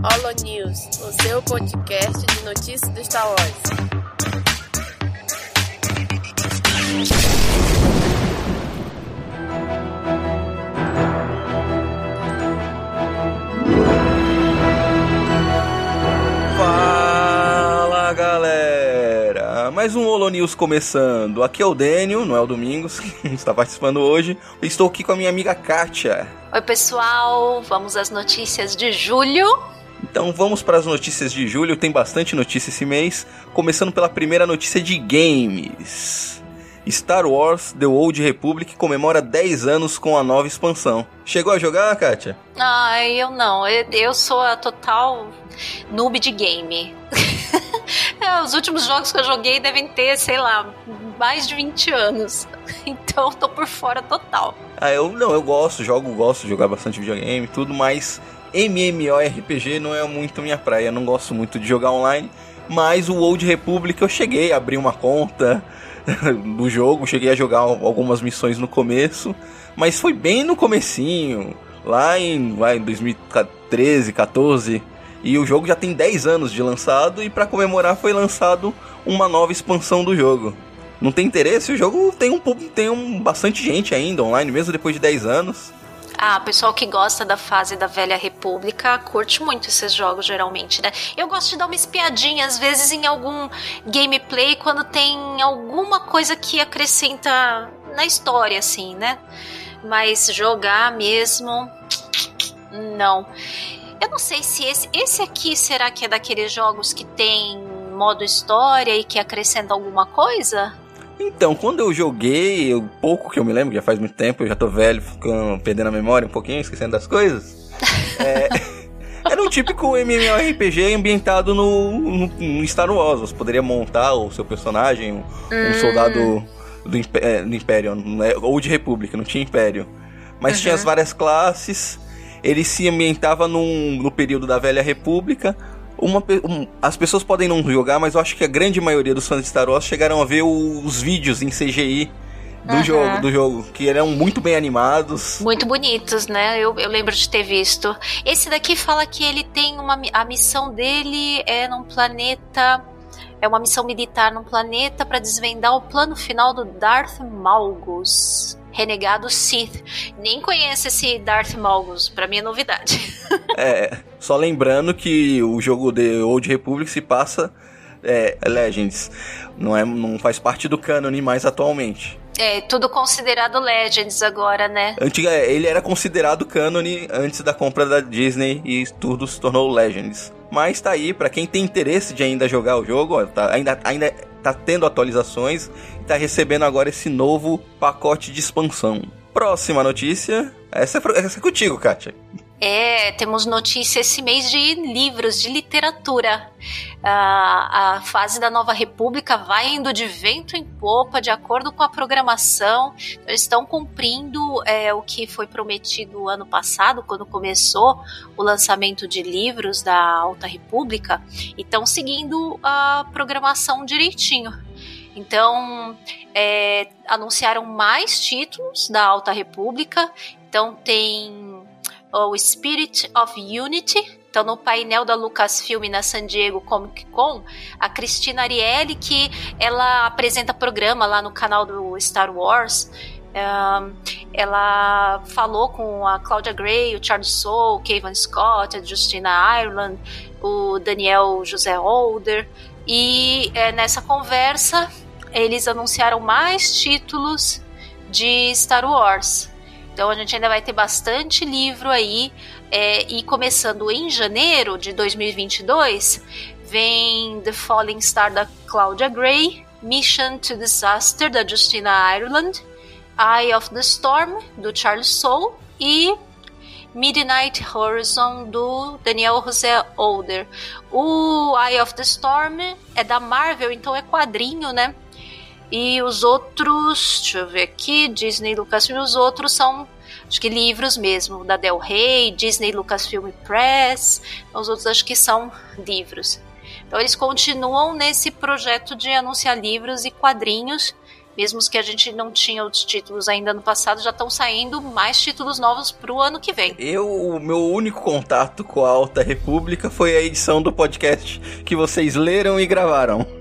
Holo News, o seu podcast de notícias do Star Wars. Fala galera! Mais um Holo News começando. Aqui é o Daniel, não é o Domingos, que está participando hoje. Estou aqui com a minha amiga Kátia. Oi, pessoal, vamos às notícias de julho. Então vamos para as notícias de julho. Tem bastante notícia esse mês. Começando pela primeira notícia de games. Star Wars The Old Republic comemora 10 anos com a nova expansão. Chegou a jogar, Kátia? Ai, eu não. Eu, eu sou a total noob de game. É, Os últimos jogos que eu joguei devem ter, sei lá, mais de 20 anos. Então eu tô por fora total. Ah, eu não, eu gosto, jogo, gosto de jogar bastante videogame e tudo, mas MMORPG não é muito minha praia. Não gosto muito de jogar online. Mas o Old Republic eu cheguei a abrir uma conta do jogo, cheguei a jogar algumas missões no começo, mas foi bem no comecinho, lá em, lá em 2013, 14, e o jogo já tem 10 anos de lançado e para comemorar foi lançado uma nova expansão do jogo. Não tem interesse? O jogo tem um tem um, bastante gente ainda online, mesmo depois de 10 anos. Ah, pessoal que gosta da fase da Velha República curte muito esses jogos, geralmente, né? Eu gosto de dar uma espiadinha, às vezes, em algum gameplay, quando tem alguma coisa que acrescenta na história, assim, né? Mas jogar mesmo. Não. Eu não sei se esse. Esse aqui será que é daqueles jogos que tem modo história e que acrescenta alguma coisa? Então, quando eu joguei, o pouco que eu me lembro, já faz muito tempo, eu já tô velho, ficando, perdendo a memória um pouquinho, esquecendo das coisas. É, era um típico MMORPG ambientado no, no, no Star Wars. Você poderia montar o seu personagem, um, um soldado do, é, do Império, né, ou de República, não tinha Império. Mas tinha as várias classes, ele se ambientava num, no período da Velha República. Uma, um- as pessoas podem não jogar, mas eu acho que a grande maioria dos fãs de Star Wars chegaram a ver os vídeos em CGI do Aham. jogo, do jogo, que eram muito bem animados. Muito bonitos, né? Eu, eu lembro de ter visto. Esse daqui fala que ele tem uma. A missão dele é num planeta. É uma missão militar num planeta para desvendar o plano final do Darth Malgus. Renegado Sith. Nem conheço esse Darth Malgus, pra mim é novidade. É, só lembrando que o jogo The Old Republic se passa é, Legends, não é, não faz parte do canon mais atualmente. É, tudo considerado Legends agora, né? Antiga, ele era considerado canon antes da compra da Disney e tudo se tornou Legends. Mas tá aí, pra quem tem interesse de ainda jogar o jogo, ó, tá, ainda, ainda tá tendo atualizações e tá recebendo agora esse novo pacote de expansão. Próxima notícia. Essa é, essa é contigo, Kátia. É, temos notícia esse mês de livros, de literatura. Ah, a fase da Nova República vai indo de vento em popa, de acordo com a programação. Eles estão cumprindo é, o que foi prometido ano passado, quando começou o lançamento de livros da Alta República, e estão seguindo a programação direitinho. Então, é, anunciaram mais títulos da Alta República. Então, tem o Spirit of Unity. Então, no painel da Lucasfilm na San Diego Comic Con, a Cristina Ariely, que ela apresenta programa lá no canal do Star Wars, ela falou com a Claudia Gray, o Charles Soule, o Kevin Scott, a Justina Ireland, o Daniel José Holder. E é, nessa conversa, eles anunciaram mais títulos de Star Wars. Então a gente ainda vai ter bastante livro aí. é, e começando em janeiro de 2022, vem The Falling Star da Claudia Gray, Mission to Disaster da Justina Ireland, Eye of the Storm do Charles Soule e Midnight Horizon do Daniel José Older. O Eye of the Storm é da Marvel, então é quadrinho, né? E os outros, deixa eu ver aqui, Disney Lucasfilm, os outros são acho que livros mesmo, da Del Rey, Disney Lucasfilm Press, os outros acho que são livros. Então eles continuam nesse projeto de anunciar livros e quadrinhos mesmo que a gente não tinha os títulos ainda no passado, já estão saindo mais títulos novos pro ano que vem. Eu, o meu único contato com a Alta República foi a edição do podcast que vocês leram e gravaram.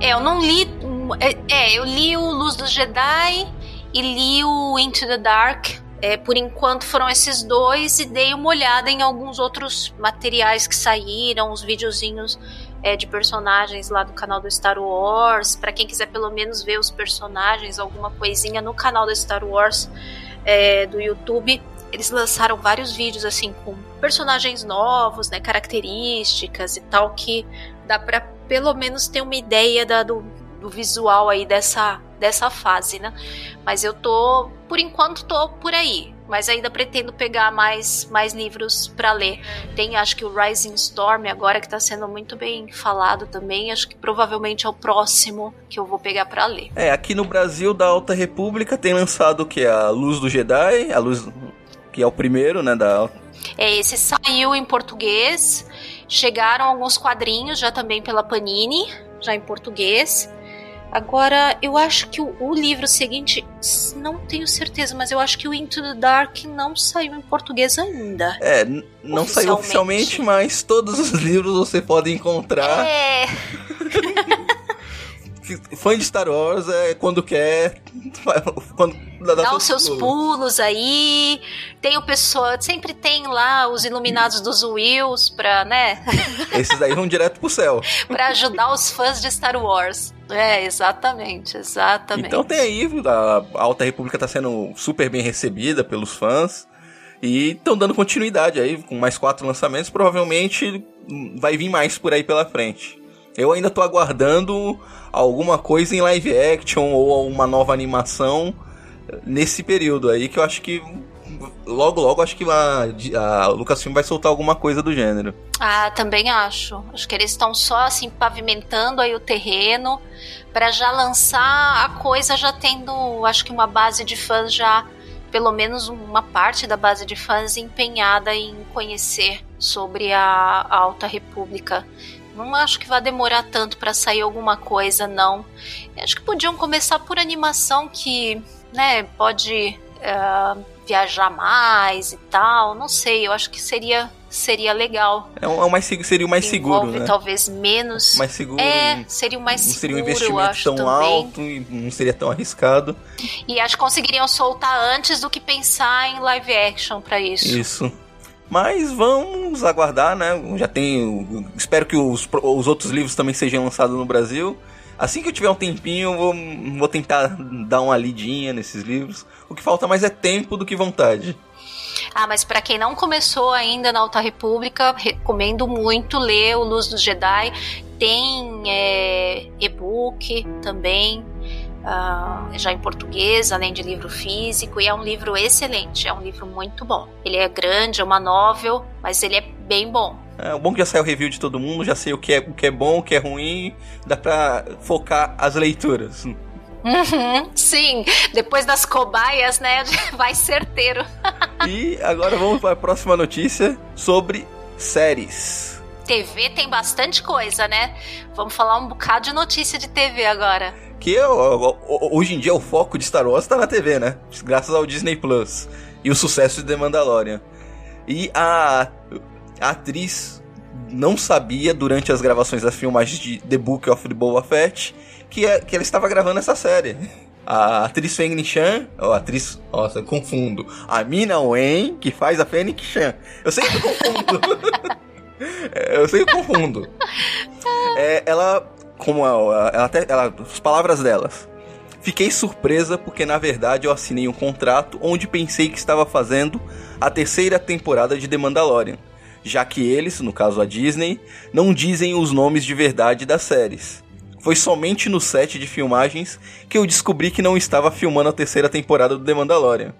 É, eu não li. É, é, eu li o Luz do Jedi e li o Into the Dark. É, por enquanto foram esses dois e dei uma olhada em alguns outros materiais que saíram, os videozinhos é, de personagens lá do canal do Star Wars. Para quem quiser pelo menos ver os personagens, alguma coisinha no canal do Star Wars é, do YouTube. Eles lançaram vários vídeos assim com personagens novos, né, características e tal que dá para pelo menos ter uma ideia da, do, do visual aí dessa dessa fase, né? Mas eu tô, por enquanto, tô por aí. Mas ainda pretendo pegar mais, mais livros para ler. Tem, acho que o Rising Storm agora que tá sendo muito bem falado também. Acho que provavelmente é o próximo que eu vou pegar para ler. É, aqui no Brasil da Alta República tem lançado o que a Luz do Jedi, a Luz que é o primeiro, né, da É, esse saiu em português. Chegaram alguns quadrinhos já também pela Panini, já em português. Agora, eu acho que o, o, livro seguinte, não tenho certeza, mas eu acho que o Into the Dark não saiu em português ainda. É, não oficialmente. saiu oficialmente, mas todos os livros você pode encontrar. É. Fã de Star Wars é quando quer. Quando dá, dá os seus pulos. pulos aí. Tem o pessoal. Sempre tem lá os iluminados dos Wills pra, né? Esses aí vão direto pro céu. pra ajudar os fãs de Star Wars. É, exatamente, exatamente. Então tem aí, a Alta República tá sendo super bem recebida pelos fãs. E estão dando continuidade aí, com mais quatro lançamentos. Provavelmente vai vir mais por aí pela frente. Eu ainda tô aguardando alguma coisa em live action ou uma nova animação nesse período aí que eu acho que logo logo acho que a, a Lucasfilm vai soltar alguma coisa do gênero. Ah, também acho. Acho que eles estão só assim pavimentando aí o terreno para já lançar a coisa já tendo, acho que uma base de fãs já pelo menos uma parte da base de fãs empenhada em conhecer sobre a, a Alta República. Não acho que vai demorar tanto para sair alguma coisa, não. Acho que podiam começar por animação que, né, pode uh, viajar mais e tal. Não sei, eu acho que seria seria legal. É o, é mais, seria o mais seguro, né? talvez menos. Mais seguro. É, seria o mais não seguro, seria um investimento tão também. alto e não seria tão arriscado. E acho que conseguiriam soltar antes do que pensar em live action para isso. Isso. Mas vamos aguardar, né? Já tem. Espero que os, os outros livros também sejam lançados no Brasil. Assim que eu tiver um tempinho, vou, vou tentar dar uma lidinha nesses livros. O que falta mais é tempo do que vontade. Ah, mas para quem não começou ainda na Alta República, recomendo muito ler O Luz dos Jedi. Tem é, e-book também, uh, já em português, além de livro físico, e é um livro excelente, é um livro muito bom. Ele é grande, é uma novel, mas ele é bem bom. É, o bom que já saiu o review de todo mundo, já sei o que é, o que é bom, o que é ruim, dá pra focar as leituras. Uhum, sim, depois das cobaias, né, vai certeiro. e agora vamos para a próxima notícia sobre séries. TV tem bastante coisa, né? Vamos falar um bocado de notícia de TV agora. Que hoje em dia o foco de Star Wars tá na TV, né? Graças ao Disney Plus e o sucesso de The Mandalorian. E a, a atriz não sabia durante as gravações das filmagens de The Book of the Boba Fett que, é, que ela estava gravando essa série. A atriz Feng Chan, ó, a atriz, nossa, eu confundo. A Mina Wen, que faz a Feng Chan. Eu eu confundo. eu eu confundo. É, ela, como ela, ela, até, ela, as palavras delas. Fiquei surpresa porque na verdade eu assinei um contrato onde pensei que estava fazendo a terceira temporada de The Mandalorian, já que eles, no caso a Disney, não dizem os nomes de verdade das séries. Foi somente no set de filmagens que eu descobri que não estava filmando a terceira temporada do The Mandalorian.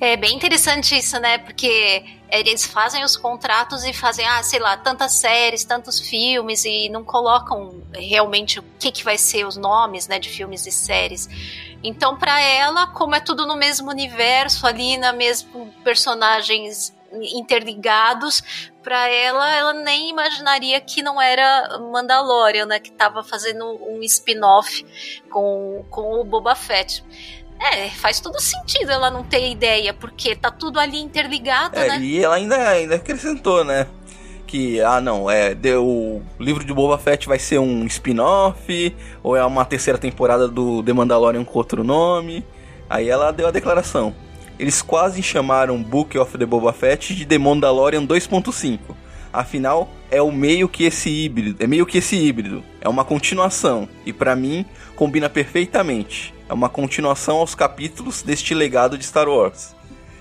É bem interessante isso, né? Porque eles fazem os contratos e fazem, ah, sei lá, tantas séries, tantos filmes e não colocam realmente o que, que vai ser os nomes, né, de filmes e séries. Então, para ela, como é tudo no mesmo universo, ali na mesmo personagens interligados, para ela, ela nem imaginaria que não era Mandalorian, né? Que tava fazendo um spin-off com, com o Boba Fett. É, faz todo sentido ela não ter ideia, porque tá tudo ali interligado, é, né? E ela ainda, ainda acrescentou, né? Que, ah não, é, deu, o livro de Boba Fett vai ser um spin-off, ou é uma terceira temporada do The Mandalorian com outro nome. Aí ela deu a declaração. Eles quase chamaram Book of the Boba Fett de The Mandalorian 2.5. Afinal, é o meio que esse híbrido, é meio que esse híbrido, é uma continuação e para mim combina perfeitamente. É uma continuação aos capítulos deste legado de Star Wars.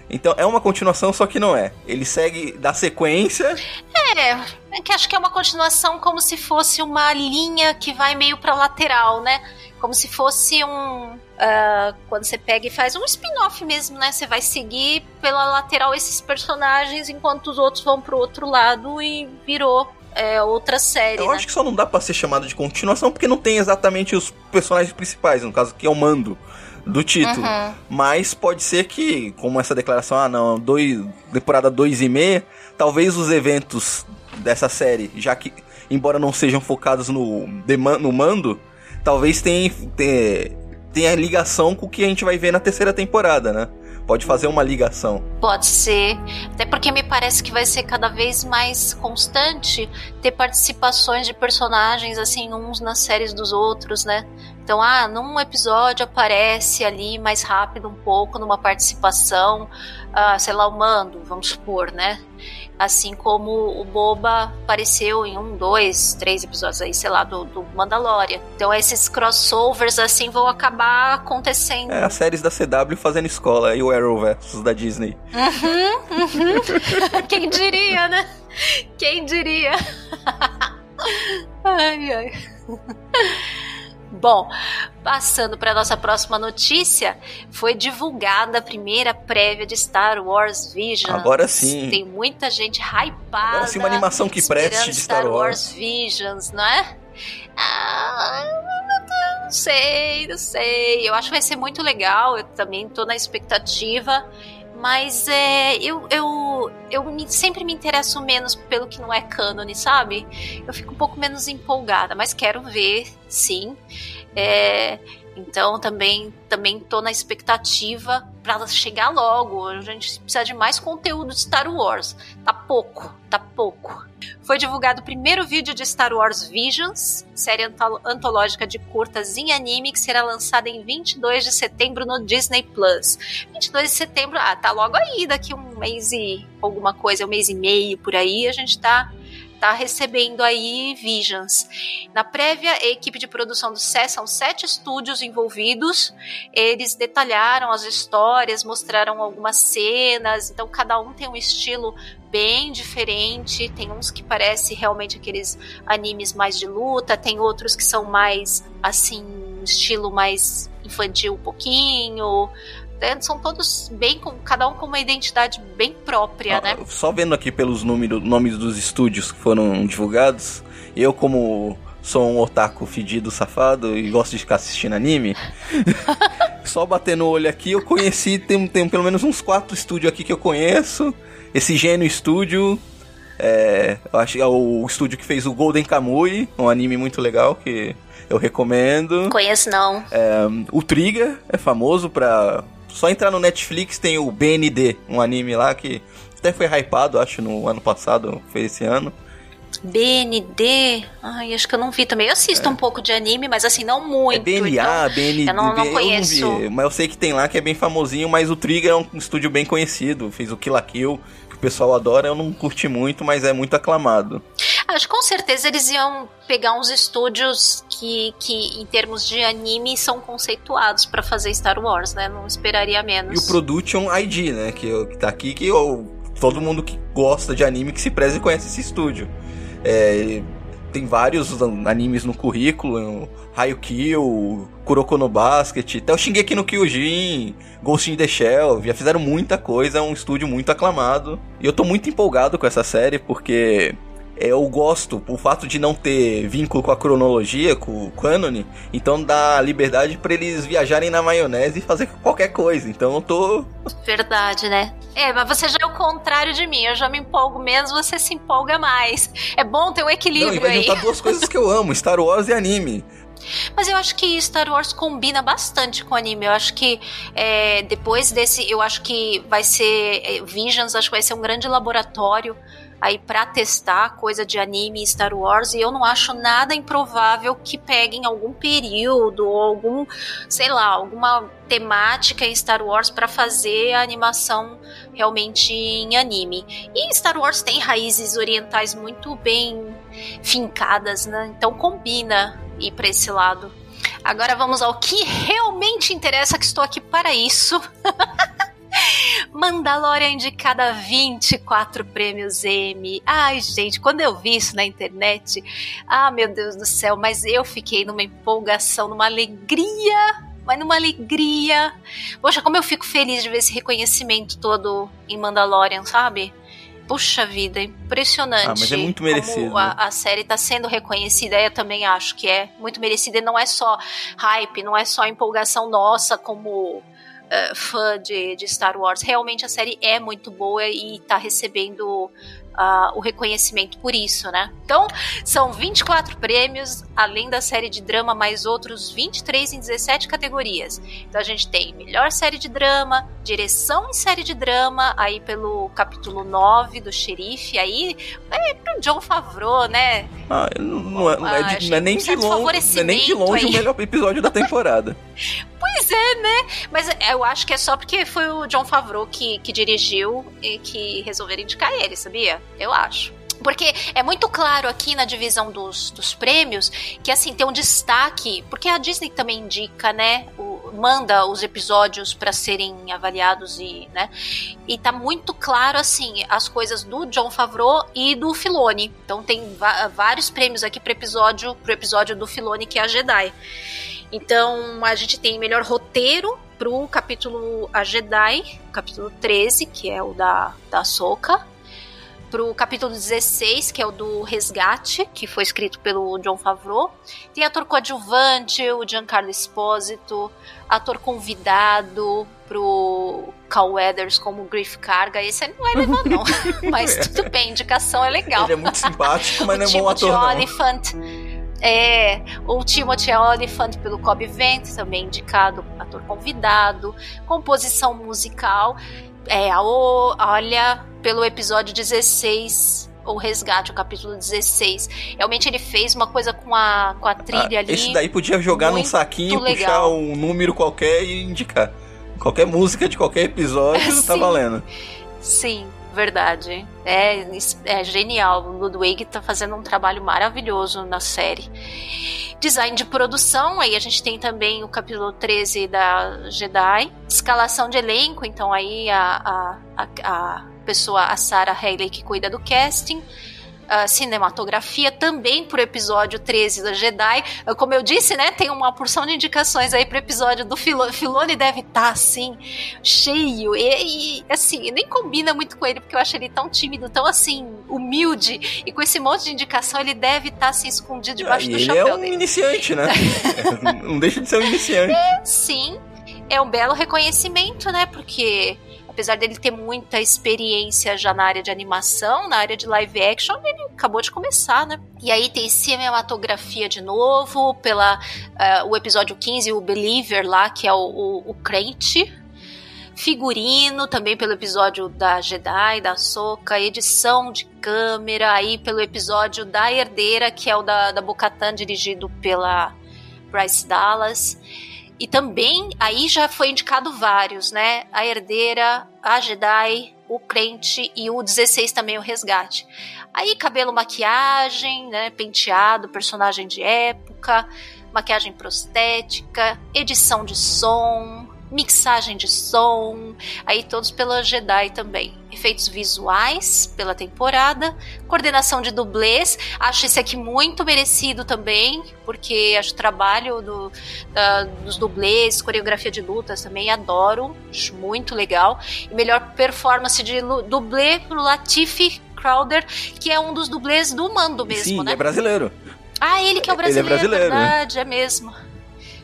Então é uma continuação, só que não é. Ele segue da sequência. É, é que acho que é uma continuação como se fosse uma linha que vai meio pra lateral, né? Como se fosse um. Uh, quando você pega e faz um spin-off mesmo, né? Você vai seguir pela lateral esses personagens enquanto os outros vão pro outro lado e virou é, outra série. Eu né? acho que só não dá para ser chamado de continuação porque não tem exatamente os personagens principais, no caso que é o mando do título. Uhum. Mas pode ser que, como essa declaração, ah não, dois, temporada 2 e meia, talvez os eventos dessa série, já que, embora não sejam focados no, no mando, talvez tenha, tenha, tenha ligação com o que a gente vai ver na terceira temporada, né? Pode fazer uma ligação. Pode ser. Até porque me parece que vai ser cada vez mais constante ter participações de personagens, assim, uns nas séries dos outros, né? Então, ah, num episódio aparece ali mais rápido um pouco, numa participação, ah, sei lá, o Mando, vamos supor, né? Assim como o Boba apareceu em um, dois, três episódios aí, sei lá, do, do Mandalorian. Então esses crossovers assim vão acabar acontecendo. É, as séries da CW fazendo escola e o Arrowverse da Disney. Uhum, uhum. Quem diria, né? Quem diria? ai, ai. Bom, passando para nossa próxima notícia, foi divulgada a primeira prévia de Star Wars Visions. Agora sim. Tem muita gente hypada. Agora sim, uma animação que preste de Star, Star Wars. Wars Visions, não é? Ah, não sei, não sei. Eu acho que vai ser muito legal. Eu também tô na expectativa. Mas é, eu, eu, eu me, sempre me interesso menos pelo que não é cânone, sabe? Eu fico um pouco menos empolgada, mas quero ver, sim. É, então também também tô na expectativa para ela chegar logo. A gente precisa de mais conteúdo de Star Wars. Tá pouco, tá pouco. Foi divulgado o primeiro vídeo de Star Wars Visions, série antológica de curtas em anime que será lançada em 22 de setembro no Disney Plus. 22 de setembro, ah, tá logo aí, daqui um mês e alguma coisa, um mês e meio por aí, a gente tá tá recebendo aí Visions. Na prévia, a equipe de produção do SES são sete estúdios envolvidos. Eles detalharam as histórias, mostraram algumas cenas, então cada um tem um estilo bem diferente. Tem uns que parece realmente aqueles animes mais de luta, tem outros que são mais assim, estilo mais infantil um pouquinho. Né? São todos bem com cada um com uma identidade bem própria, ah, né? Só vendo aqui pelos número, nomes dos estúdios que foram divulgados, eu como sou um otaku fedido safado e gosto de ficar assistindo anime. só batendo o olho aqui, eu conheci, tem, tem pelo menos uns quatro estúdios aqui que eu conheço. Esse Gênio Studio, é, eu acho que é o estúdio que fez o Golden Kamui, um anime muito legal que eu recomendo. Conheço não. É, o Trigger é famoso pra só entrar no Netflix tem o BND, um anime lá que até foi hypado, acho, no ano passado, foi esse ano. BND? Ai, acho que eu não vi também. Eu assisto é. um pouco de anime, mas assim, não muito. É BNA, então BND. Eu não, não conheço. Eu não vi, mas eu sei que tem lá que é bem famosinho, mas o Trigger é um estúdio bem conhecido. Fez o Kill la Kill, que o pessoal adora. Eu não curti muito, mas é muito aclamado. Acho que com certeza eles iam pegar uns estúdios que, que em termos de anime, são conceituados para fazer Star Wars, né? Não esperaria menos. E o Production ID, né? Que, que tá aqui, que eu, todo mundo que gosta de anime que se preze conhece esse estúdio. É, tem vários animes no currículo, Haikyuu, Kuroko no Basket, até o Shingeki no Kyojin, Ghost in the Shell, já fizeram muita coisa, é um estúdio muito aclamado. E eu tô muito empolgado com essa série porque é, eu gosto, o fato de não ter vínculo com a cronologia, com o cânone, então dá liberdade para eles viajarem na maionese e fazer qualquer coisa. Então eu tô. Verdade, né? É, mas você já é o contrário de mim. Eu já me empolgo menos, você se empolga mais. É bom ter um equilíbrio não, e vai aí. juntar duas coisas que eu amo: Star Wars e anime. Mas eu acho que Star Wars combina bastante com anime. Eu acho que é, depois desse, eu acho que vai ser é, Visions, acho que vai ser um grande laboratório aí para testar coisa de anime e Star Wars e eu não acho nada improvável que peguem algum período ou algum, sei lá, alguma temática em Star Wars para fazer a animação realmente em anime. E Star Wars tem raízes orientais muito bem fincadas, né? Então combina ir para esse lado. Agora vamos ao que realmente interessa, que estou aqui para isso. Mandalorian indicada a 24 prêmios Emmy. Ai, gente, quando eu vi isso na internet, ah, meu Deus do céu, mas eu fiquei numa empolgação, numa alegria mas numa alegria. Poxa, como eu fico feliz de ver esse reconhecimento todo em Mandalorian, sabe? Puxa vida, impressionante. Ah, mas é muito merecido. Como a, a série está sendo reconhecida, eu também acho que é muito merecida. E não é só hype, não é só empolgação nossa como uh, fã de, de Star Wars. Realmente a série é muito boa e está recebendo uh, o reconhecimento por isso, né? Então, são 24 prêmios, além da série de drama, mais outros 23 em 17 categorias. Então, a gente tem melhor série de drama, direção em série de drama, aí pelo capítulo 9 do Xerife, aí é pro John Favreau, né? Ah, não, não, é, não, é, de, não é nem de longe, não é nem de longe o melhor episódio da temporada. Pois é, né? Mas eu acho que é só porque foi o John Favreau que, que dirigiu e que resolveram indicar ele, sabia? Eu acho. Porque é muito claro aqui na divisão dos, dos prêmios que, assim, tem um destaque, porque a Disney também indica, né? O, manda os episódios para serem avaliados e, né? E tá muito claro, assim, as coisas do John Favreau e do Filoni. Então tem vários prêmios aqui pro episódio, pro episódio do Filoni, que é a Jedi. Então a gente tem melhor roteiro pro capítulo A Jedi, capítulo 13, que é o da, da Soca. Pro capítulo 16, que é o do Resgate, que foi escrito pelo John Favreau. Tem ator coadjuvante, o Giancarlo Esposito. Ator convidado pro Cal Weathers como Griff Carga. Esse não vai levar, não. mas tudo bem, indicação é legal. Ele é muito simpático, mas não é bom ator, não. Oliphant. É, o Timothy Olyphant pelo Cobb Vent, também indicado ator convidado, composição musical. É, o, olha, pelo episódio 16, o Resgate, o capítulo 16. Realmente ele fez uma coisa com a, com a trilha ah, ali. Esse daí podia jogar num saquinho, legal. puxar um número qualquer e indicar. Qualquer música de qualquer episódio tá valendo. Sim, verdade. É, é genial. O Ludwig tá fazendo um trabalho maravilhoso na série. Design de produção, aí a gente tem também o capítulo 13 da Jedi. Escalação de elenco, então aí a, a, a pessoa, a Sarah Haley, que cuida do casting uh, cinematografia, também pro episódio 13 da Jedi. Uh, como eu disse, né, tem uma porção de indicações aí pro episódio do Filone. Filone deve estar, tá, assim, cheio. E, e, assim, nem combina muito com ele, porque eu acho ele tão tímido, tão, assim, humilde. E com esse monte de indicação, ele deve estar, tá, assim, escondido debaixo ah, do ele chapéu é um dele. iniciante, né? Não deixa de ser um iniciante. É, sim. É um belo reconhecimento, né? Porque apesar dele ter muita experiência já na área de animação, na área de live action, ele acabou de começar, né? E aí tem cinematografia de novo, pela uh, o episódio 15, o Believer lá, que é o, o, o crente, figurino também pelo episódio da Jedi, da Soca, edição de câmera aí pelo episódio da Herdeira, que é o da, da Bocatan, dirigido pela Bryce Dallas. E também aí já foi indicado vários, né? A Herdeira, a Jedi, o Crente e o 16 também, o Resgate. Aí cabelo, maquiagem, né? Penteado, personagem de época, maquiagem prostética, edição de som, mixagem de som, aí todos pela Jedi também. Efeitos visuais pela temporada, coordenação de dublês, acho esse aqui muito merecido também, porque acho o trabalho do, da, dos dublês, coreografia de lutas também adoro, acho muito legal. E melhor performance de dublê pro Latifi Crowder, que é um dos dublês do Mando mesmo, Sim, né? é brasileiro. Ah, ele que é o Ele é brasileiro, brasileiro. verdade, é mesmo.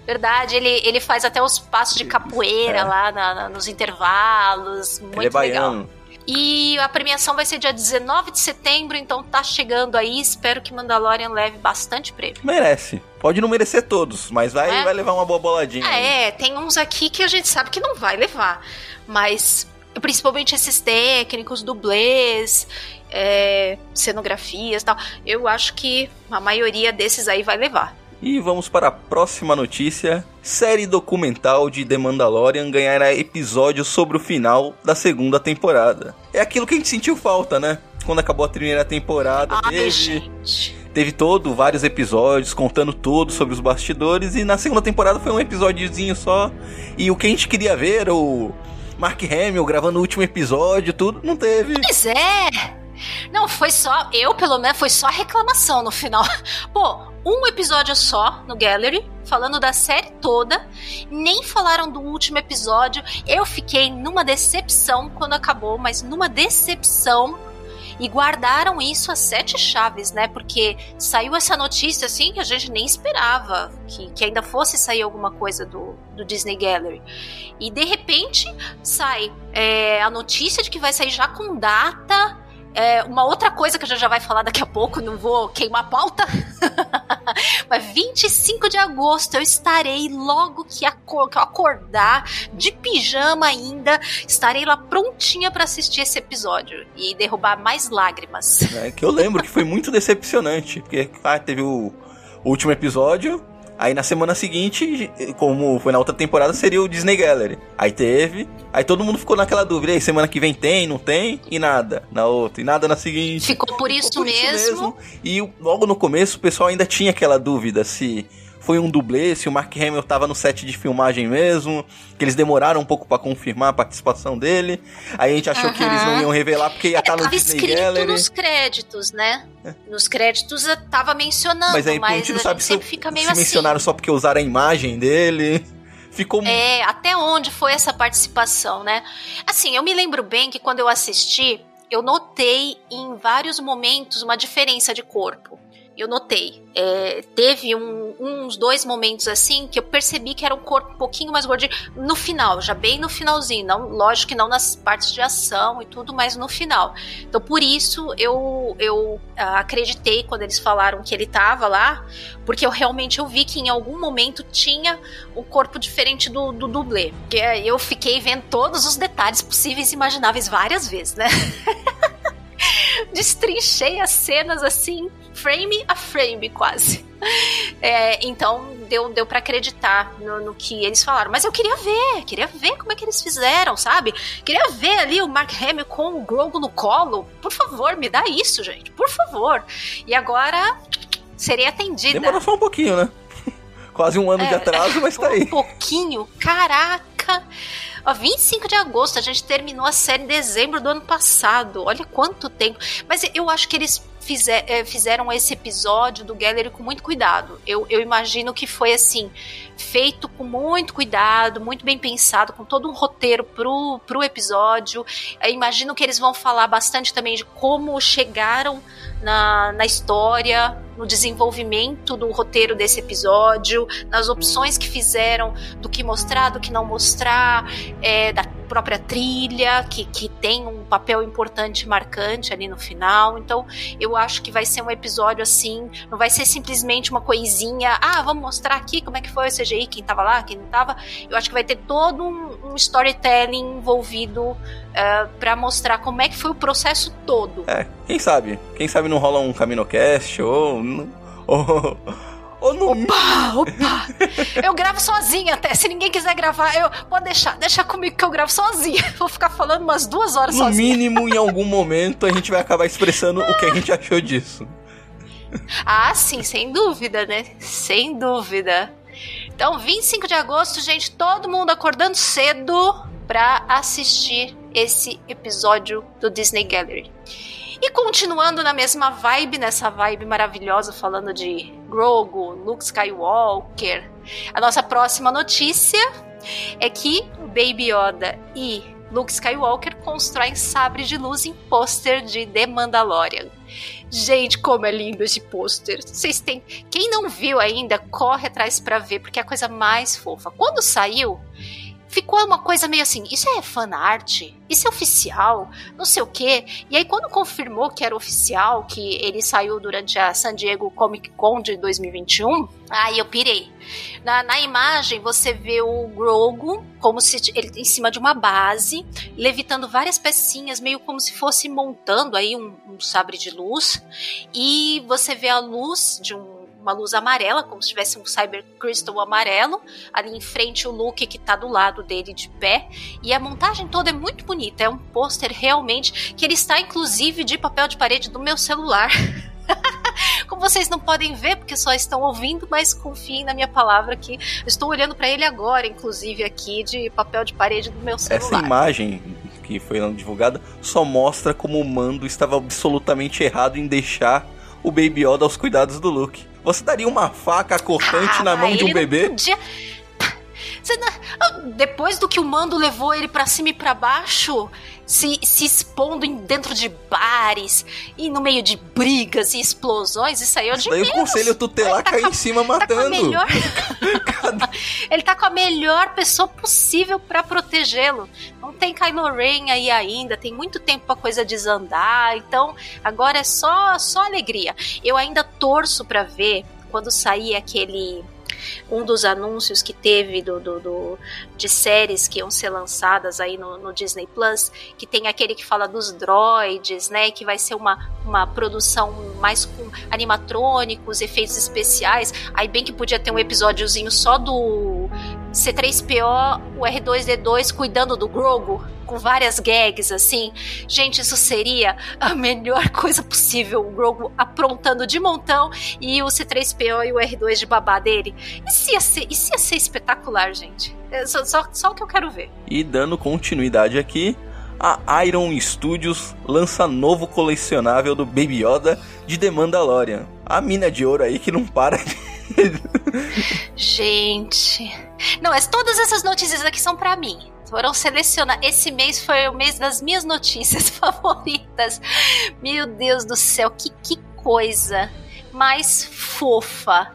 Verdade, ele, ele faz até os passos de capoeira É. lá na- na- nos intervalos, muito Ele é legal. E a premiação vai ser dia 19 de setembro, então tá chegando aí. Espero que Mandalorian leve bastante prêmio. Merece. Pode não merecer todos, mas vai, É? vai levar uma boa boladinha. Ah, é, tem uns aqui que a gente sabe que não vai levar. Mas principalmente esses técnicos, dublês, é, cenografias e tal. Eu acho que a maioria desses aí vai levar. E vamos para a próxima notícia. Série documental de The Mandalorian ganhará episódio sobre o final da segunda temporada. É aquilo que a gente sentiu falta, né? Quando acabou a primeira temporada, Ai, teve, gente. teve todo, vários episódios, contando tudo sobre os bastidores. E na segunda temporada foi um episódiozinho só. E o que a gente queria ver era o Mark Hamill gravando o último episódio, tudo, não teve. Pois é. Não, foi só. Eu, pelo menos, foi só reclamação no final. Pô, um episódio só no Gallery, falando da série toda. Nem falaram do último episódio. Eu fiquei numa decepção quando acabou, mas numa decepção. E guardaram isso a sete chaves, né? Porque saiu essa notícia assim que a gente nem esperava que, que ainda fosse sair alguma coisa do, do Disney Gallery. E de repente sai é, a notícia de que vai sair já com data. É, uma outra coisa que a gente já vai falar daqui a pouco, não vou queimar a pauta. Mas 25 de agosto eu estarei logo que, acor que eu acordar, de pijama ainda, estarei lá prontinha para assistir esse episódio e derrubar mais lágrimas. É, que eu lembro que foi muito decepcionante. Porque ah, teve o, o último episódio. Aí na semana seguinte, como foi na outra temporada, seria o Disney Gallery. Aí teve. Aí todo mundo ficou naquela dúvida. E aí, semana que vem tem, não tem? E nada. Na outra. E nada na seguinte. Ficou por isso, Ficou por mesmo. E logo no começo o pessoal ainda tinha aquela dúvida se foi um dublê, se o Mark Hamill tava no set de filmagem mesmo, que eles demoraram um pouco pra confirmar a participação dele. Aí a gente achou que eles não iam revelar porque ia É, estar no tava Disney escrito Gallery. nos créditos, né? Nos créditos tava mencionando, Mas mas, aí a gente não sabe gente se, sempre fica meio se assim. mencionaram só porque usaram a imagem dele. Ficou É, até onde foi essa participação, né? Assim, eu me lembro bem que quando eu assisti, eu notei em vários momentos uma diferença de corpo. Eu notei. É, teve um- uns dois momentos assim que eu percebi que era um corpo um pouquinho mais gordinho. No final, já bem no finalzinho. Não, lógico que não nas partes de ação e tudo, mas no final. Então, por isso, eu, eu ah, acreditei quando eles falaram que ele tava lá, porque eu realmente eu vi que em algum momento tinha um corpo diferente do, do dublê. Porque eu fiquei vendo todos os detalhes possíveis e imagináveis várias vezes, né? Destrinchei as cenas assim, frame a frame, quase. É, então deu, deu para acreditar no, no que eles falaram. Mas eu queria ver, queria ver como é que eles fizeram, sabe? Queria ver ali o Mark Hamill com o Grogu no colo. Por favor, me dá isso, gente, por favor. E agora serei atendida. Demorou só um pouquinho, né? Quase um ano de É, atraso, mas tá Um aí. pouquinho, caraca. Ó, 25 de agosto, a gente terminou a série em dezembro do ano passado. Olha quanto tempo. Mas eu acho que eles fizer- eh, fizeram esse episódio do Gallery com muito cuidado. Eu, eu imagino que foi assim, feito com muito cuidado, muito bem pensado, com todo um roteiro pro, pro episódio. Eu imagino que eles vão falar bastante também de como chegaram na, na história, no desenvolvimento do roteiro desse episódio, nas opções que fizeram do que mostrar, do que não mostrar, é, da própria trilha, que, que tem um papel importante marcante ali no final. Então, eu acho que vai ser um episódio assim, não vai ser simplesmente uma coisinha, ah, vamos mostrar aqui como é que foi o CGI, quem tava lá, quem não tava. Eu acho que vai ter todo um, um storytelling envolvido é, para mostrar como é que foi o processo todo. É, quem sabe? Quem sabe não rola um CaminoCast ou. Ou, ou no. Opa, opa! Eu gravo sozinha até. Se ninguém quiser gravar, eu pode deixar, deixa comigo que eu gravo sozinha. Vou ficar falando umas duas horas No sozinha. mínimo, em algum momento, a gente vai acabar expressando o que a gente achou disso. Ah, sim, sem dúvida, né? Sem dúvida. Então, 25 de agosto, gente, todo mundo acordando cedo pra assistir esse episódio do Disney Gallery. E continuando na mesma vibe, nessa vibe maravilhosa, falando de Grogu, Luke Skywalker, a nossa próxima notícia é que Baby Yoda e Luke Skywalker constrói sabre de luz em pôster de The Mandalorian. Gente, como é lindo esse pôster. Vocês têm. Quem não viu ainda, corre atrás para ver, porque é a coisa mais fofa. Quando saiu, ficou uma coisa meio assim, isso é fan art? Isso é oficial? Não sei o quê. E aí quando confirmou que era oficial, que ele saiu durante a San Diego Comic Con de 2021, aí eu pirei. Na, na imagem você vê o Grogu como se ele em cima de uma base, levitando várias pecinhas, meio como se fosse montando aí um, um sabre de luz. E você vê a luz de um uma luz amarela, como se tivesse um Cyber Crystal amarelo. Ali em frente o Luke que tá do lado dele de pé. E a montagem toda é muito bonita. É um pôster realmente que ele está inclusive de papel de parede do meu celular. Como vocês não podem ver, porque só estão ouvindo, mas confiem na minha palavra que estou olhando para ele agora, inclusive aqui de papel de parede do meu celular. Essa imagem que foi divulgada só mostra como o Mando estava absolutamente errado em deixar o Baby Yoda aos cuidados do Luke. Você daria uma faca cortante ah, na mão de um bebê? Podia... Depois do que o Mando levou ele para cima e para baixo, se, se expondo dentro de bares e no meio de brigas e explosões, isso aí é de menos. Daí o conselho tutelar tá cai em cima matando. Tá melhor... ele tá com a melhor pessoa possível para protegê-lo. Não tem Kylo Ren aí ainda, tem muito tempo pra coisa desandar, então agora é só, só alegria. Eu ainda torço para ver quando sair aquele um dos anúncios que teve do, do, do, de séries que iam ser lançadas aí no, no, Disney Plus, que tem aquele que fala dos droids, né? Que vai ser uma, uma produção mais com animatrônicos, efeitos especiais. Aí bem que podia ter um episódiozinho só do C3PO, o R2D2 cuidando do Grogu com várias gags, assim. Gente, isso seria a melhor coisa possível. O Grogu aprontando de montão e o C3PO e o R2 de babá dele. Isso ia ser, isso ia ser espetacular, gente. É só, só, só o que eu quero ver. E dando continuidade aqui, a Iron Studios lança novo colecionável do Baby Yoda de The Mandalorian. A mina de ouro aí que não para de... Gente. Não, mas todas essas notícias aqui são para mim foram selecionar. Esse mês foi o mês das minhas notícias favoritas. Meu Deus do céu, que, que coisa mais fofa.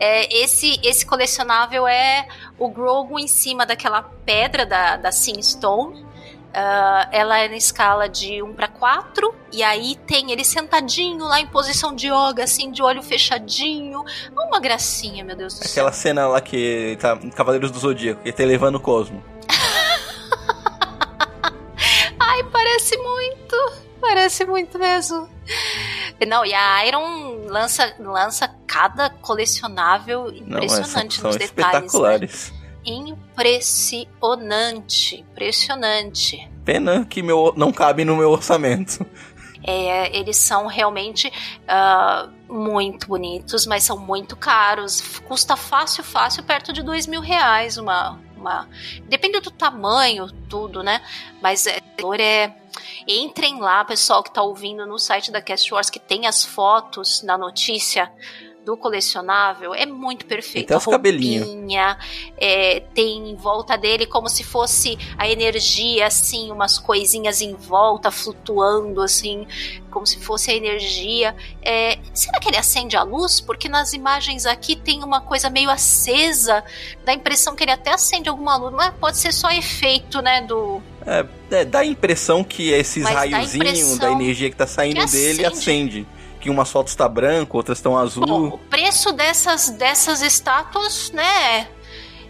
É, esse, esse colecionável é o Grogu em cima daquela pedra da, da Sin Stone. Uh, ela é na escala de 1 para 4, e aí tem ele sentadinho lá em posição de yoga, assim, de olho fechadinho. Uma gracinha, meu Deus do Aquela céu. Aquela cena lá que tá Cavaleiros do Zodíaco, que tá levando o Cosmo. Ai, parece muito. Parece muito mesmo. Não, e a Iron lança, lança cada colecionável impressionante Não, são, nos detalhes. Né? Espetaculares. Né? Impressionante, impressionante. Pena que meu, não cabe no meu orçamento. É, eles são realmente uh, muito bonitos, mas são muito caros. Custa fácil, fácil, perto de dois mil reais uma, uma. Depende do tamanho, tudo, né? Mas é, é. Entrem lá, pessoal que tá ouvindo no site da Cast Wars, que tem as fotos na notícia do colecionável é muito perfeito. Tem os cabelinhos. É, tem em volta dele como se fosse a energia, assim, umas coisinhas em volta, flutuando, assim, como se fosse a energia. É, será que ele acende a luz? Porque nas imagens aqui tem uma coisa meio acesa, dá a impressão que ele até acende alguma luz, mas pode ser só efeito, né, do... É, é dá a impressão que esses raiozinhos da energia que tá saindo que dele acende que umas fotos tá branco, outras estão azul. Bom, o preço dessas, dessas estátuas, né?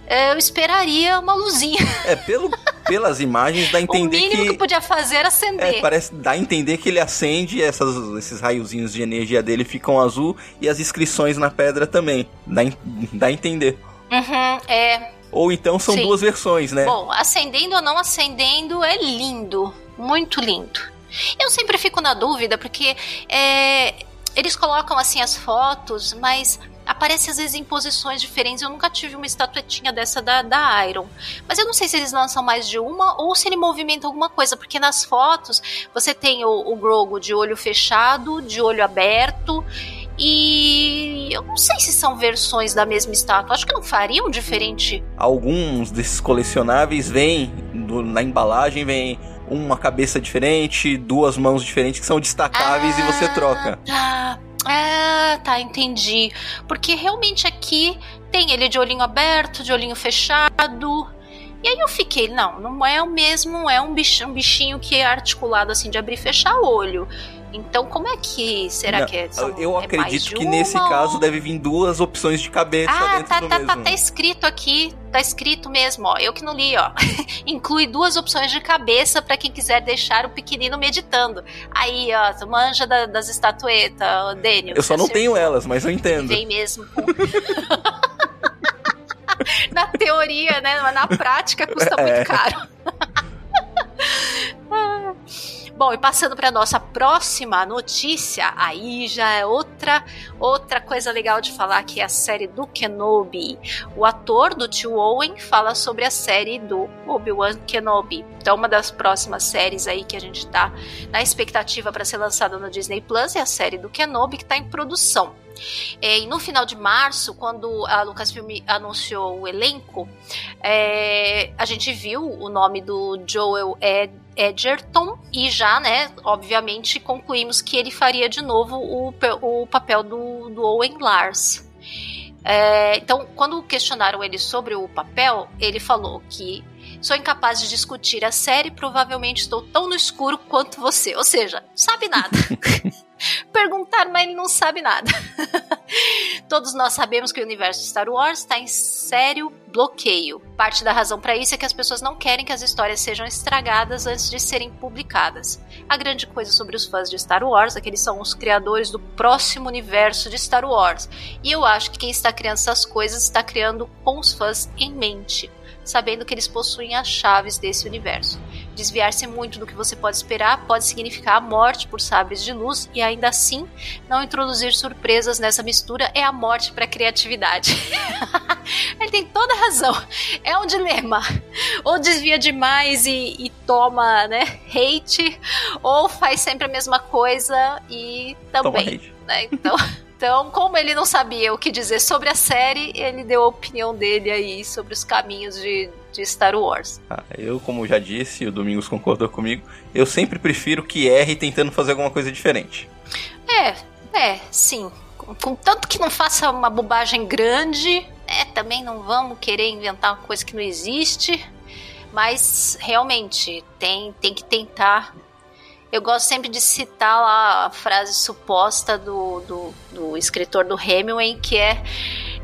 Eu esperaria uma luzinha. É, pelo, pelas imagens dá a entender o mínimo que... que podia fazer era acender. É, parece, dá a entender que ele acende, essas, esses raiozinhos de energia dele ficam azul e as inscrições na pedra também. Dá, dá a entender. Uhum, é. Ou então são Sim. duas versões, né? Bom, acendendo ou não acendendo é lindo. Muito lindo. Eu sempre fico na dúvida, porque é, eles colocam assim as fotos, mas aparece às vezes em posições diferentes. Eu nunca tive uma estatuetinha dessa da, da Iron. Mas eu não sei se eles lançam mais de uma ou se ele movimenta alguma coisa, porque nas fotos você tem o, o Grogo de olho fechado, de olho aberto E eu não sei se são versões da mesma estátua. Acho que não fariam diferente. Alguns desses colecionáveis vêm na embalagem, vem uma cabeça diferente, duas mãos diferentes que são destacáveis ah, e você troca. Ah, ah, tá, entendi. Porque realmente aqui tem ele de olhinho aberto, de olhinho fechado. E aí eu fiquei, não, não é o mesmo, é um bichinho, um bichinho que é articulado assim de abrir e fechar o olho. Então, como é que será não, que é? São, eu é acredito que nesse ou... caso deve vir duas opções de cabeça ah, tá, tá. Tá, tá escrito aqui, tá escrito mesmo, ó. Eu que não li, ó. Inclui duas opções de cabeça para quem quiser deixar o pequenino meditando. Aí, ó, manja da, das estatuetas, Daniel. Eu só não tenho elas, mas eu entendo. Vem mesmo. na teoria, né? Mas na prática custa muito é. caro. Bom, e passando para nossa próxima notícia, aí já é outra outra coisa legal de falar que é a série do Kenobi. O ator do tio Owen fala sobre a série do Obi-Wan Kenobi. Então, uma das próximas séries aí que a gente tá na expectativa para ser lançada no Disney Plus é a série do Kenobi que está em produção. É, e no final de março, quando a Lucasfilm anunciou o elenco, é, a gente viu o nome do Joel Ed Edgerton e já, né, obviamente concluímos que ele faria de novo o, o papel do, do Owen Lars. É, então, quando questionaram ele sobre o papel, ele falou que sou incapaz de discutir a série, provavelmente estou tão no escuro quanto você. Ou seja, sabe nada. Perguntar, mas ele não sabe nada. Todos nós sabemos que o universo de Star Wars está em sério bloqueio. Parte da razão para isso é que as pessoas não querem que as histórias sejam estragadas antes de serem publicadas. A grande coisa sobre os fãs de Star Wars é que eles são os criadores do próximo universo de Star Wars. E eu acho que quem está criando essas coisas está criando com os fãs em mente sabendo que eles possuem as chaves desse universo. Desviar-se muito do que você pode esperar pode significar a morte por sabres de luz e ainda assim não introduzir surpresas nessa mistura é a morte para a criatividade. Ele tem toda a razão. É um dilema. Ou desvia demais e, e toma, né, hate, ou faz sempre a mesma coisa e também, né? Então Então, como ele não sabia o que dizer sobre a série, ele deu a opinião dele aí sobre os caminhos de, de Star Wars. Ah, eu, como já disse, o Domingos concordou comigo, eu sempre prefiro que erre tentando fazer alguma coisa diferente. É, é, sim. Contanto que não faça uma bobagem grande, né, também não vamos querer inventar uma coisa que não existe, mas realmente tem, tem que tentar eu gosto sempre de citar lá a frase suposta do, do, do escritor do Hemingway, que é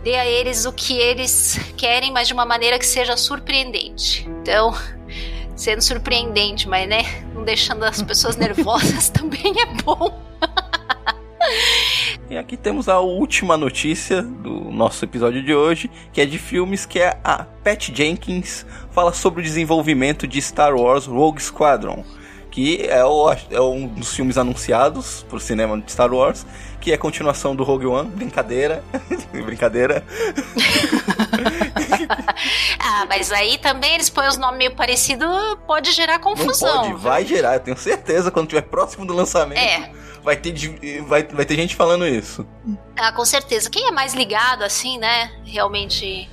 dê a eles o que eles querem, mas de uma maneira que seja surpreendente. Então, sendo surpreendente, mas né, não deixando as pessoas nervosas também é bom. E aqui temos a última notícia do nosso episódio de hoje, que é de filmes, que é a Pat Jenkins fala sobre o desenvolvimento de Star Wars Rogue Squadron que é, o, é um dos filmes anunciados pro cinema de Star Wars, que é a continuação do Rogue One. Brincadeira. Brincadeira. ah, mas aí também eles põem os nomes meio parecidos, pode gerar confusão. Não pode, vai gerar, eu tenho certeza, quando estiver próximo do lançamento. É. Vai ter, vai, vai ter gente falando isso. Ah, com certeza. Quem é mais ligado, assim, né? Realmente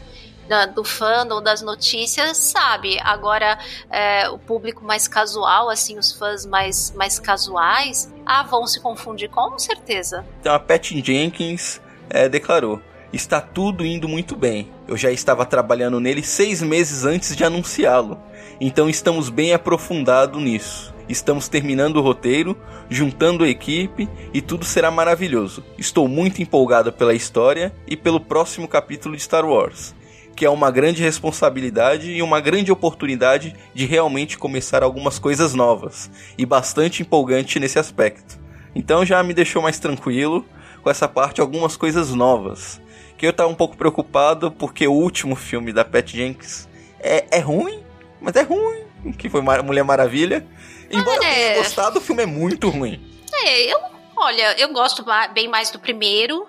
da, do fandom, das notícias, sabe. Agora, é, o público mais casual, assim, os fãs mais, mais casuais, ah, vão se confundir, com certeza. Então a Pat Jenkins é, declarou. Está tudo indo muito bem. Eu já estava trabalhando nele seis meses antes de anunciá-lo. Então estamos bem aprofundados nisso. Estamos terminando o roteiro, juntando a equipe e tudo será maravilhoso. Estou muito empolgado pela história e pelo próximo capítulo de Star Wars que é uma grande responsabilidade e uma grande oportunidade de realmente começar algumas coisas novas e bastante empolgante nesse aspecto. Então já me deixou mais tranquilo com essa parte algumas coisas novas. Que eu tava um pouco preocupado porque o último filme da Pat Jenkins é, é ruim, mas é ruim, que foi Mulher Maravilha. Embora é... eu tenha gostado, o filme é muito ruim. É, eu, olha, eu gosto bem mais do primeiro.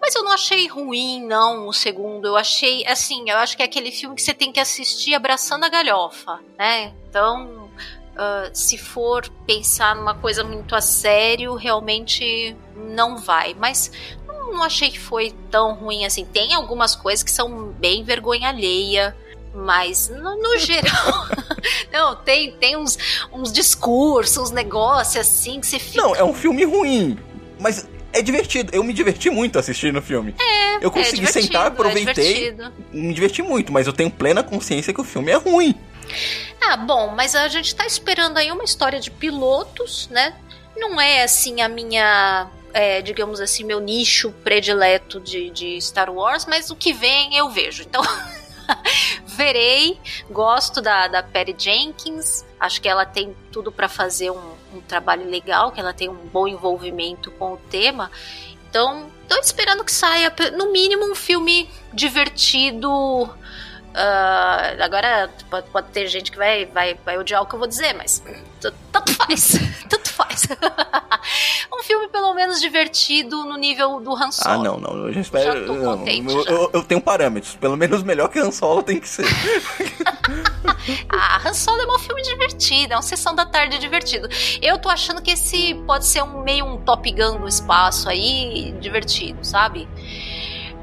Mas eu não achei ruim, não, o segundo. Eu achei, assim, eu acho que é aquele filme que você tem que assistir abraçando a galhofa, né? Então, uh, se for pensar numa coisa muito a sério, realmente não vai. Mas não não, achei que foi tão ruim assim. Tem algumas coisas que são bem vergonha alheia. Mas, no, no geral. não, tem, tem uns, uns discursos, uns negócios assim que você fica. Não, é um filme ruim. Mas é divertido. Eu me diverti muito assistindo o filme. É, eu consegui é sentar, é aproveitei, é me diverti muito, mas eu tenho plena consciência que o filme é ruim. Ah, bom, mas a gente tá esperando aí uma história de pilotos, né? Não é assim a minha é, digamos assim, meu nicho predileto de, de Star Wars, mas o que vem eu vejo. Então, verei. Gosto da, da Perry Jenkins. Acho que ela tem tudo para fazer um, um trabalho legal, que ela tem um bom envolvimento com o tema. Então, tô esperando que saia, no mínimo, um filme divertido. Uh, agora pode, pode, ter gente que vai, vai, vai odiar o que eu vou dizer, mas tanto faz. tanto faz. um filme pelo menos divertido no nível do Han Solo. Ah, não, não. Eu já espero. Já tô não, contente, eu, eu, eu, tenho parâmetros. Pelo menos melhor que Han Solo tem que ser. ah, Han Solo é um filme divertido, é uma sessão da tarde divertido. Eu tô achando que esse pode ser um meio um Top Gun do espaço aí, divertido, sabe?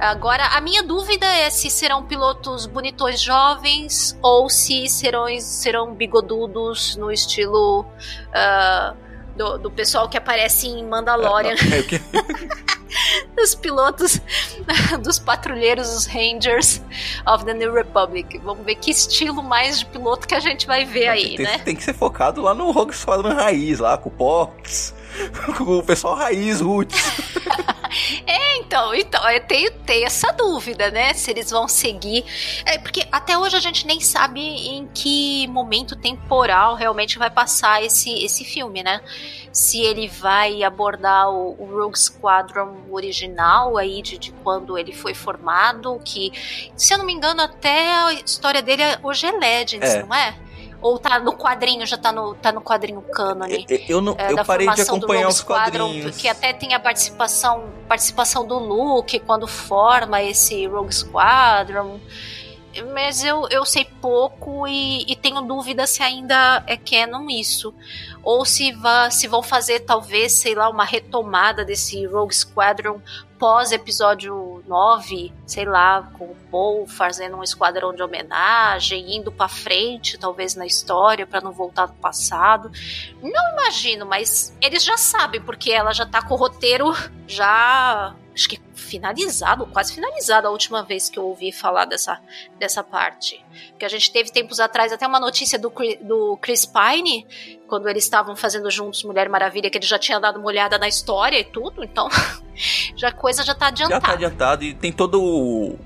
Agora, a minha dúvida é se serão pilotos bonitões jovens ou se serão, serão bigodudos no estilo uh, do, do, pessoal que aparece em Mandalorian. É, é, dos pilotos, dos patrulheiros, os Rangers of the New Republic. Vamos ver que estilo mais de piloto que a gente vai ver aí, tem, né? Tem que ser focado lá no Rogue Squadron raiz, lá com o Pox, com o pessoal raiz, roots. É, então, então, eu tenho, tenho essa dúvida, né? Se eles vão seguir. É, porque até hoje a gente nem sabe em que momento temporal realmente vai passar esse, esse filme, né? Se ele vai abordar o, o Rogue Squadron original aí de, de quando ele foi formado, que, se eu não me engano, até a história dele hoje é Legends, É. não é? Ou tá no quadrinho, já tá no, tá no quadrinho cânone? Eu, eu não, é, eu da parei de formação do acompanhar os Squadron, quadrinhos. que até tem a participação, participação do Luke quando forma esse Rogue Squadron. Mas eu, eu sei pouco e, e tenho dúvida se ainda é canon isso. Ou se, vá, se vão fazer, talvez, sei lá, uma retomada desse Rogue Squadron pós episódio 9, sei lá, com o Paul fazendo um esquadrão de homenagem, indo para frente, talvez na história, para não voltar do passado. Não imagino, mas eles já sabem, porque ela já tá com o roteiro já acho que finalizado, quase finalizado a última vez que eu ouvi falar dessa, dessa parte. Porque a gente teve tempos atrás até uma notícia do, do Chris Pine, quando eles estavam fazendo juntos Mulher Maravilha, que ele já tinha dado uma olhada na história e tudo, então já a coisa já tá adiantada. Já tá adiantado e tem todo o,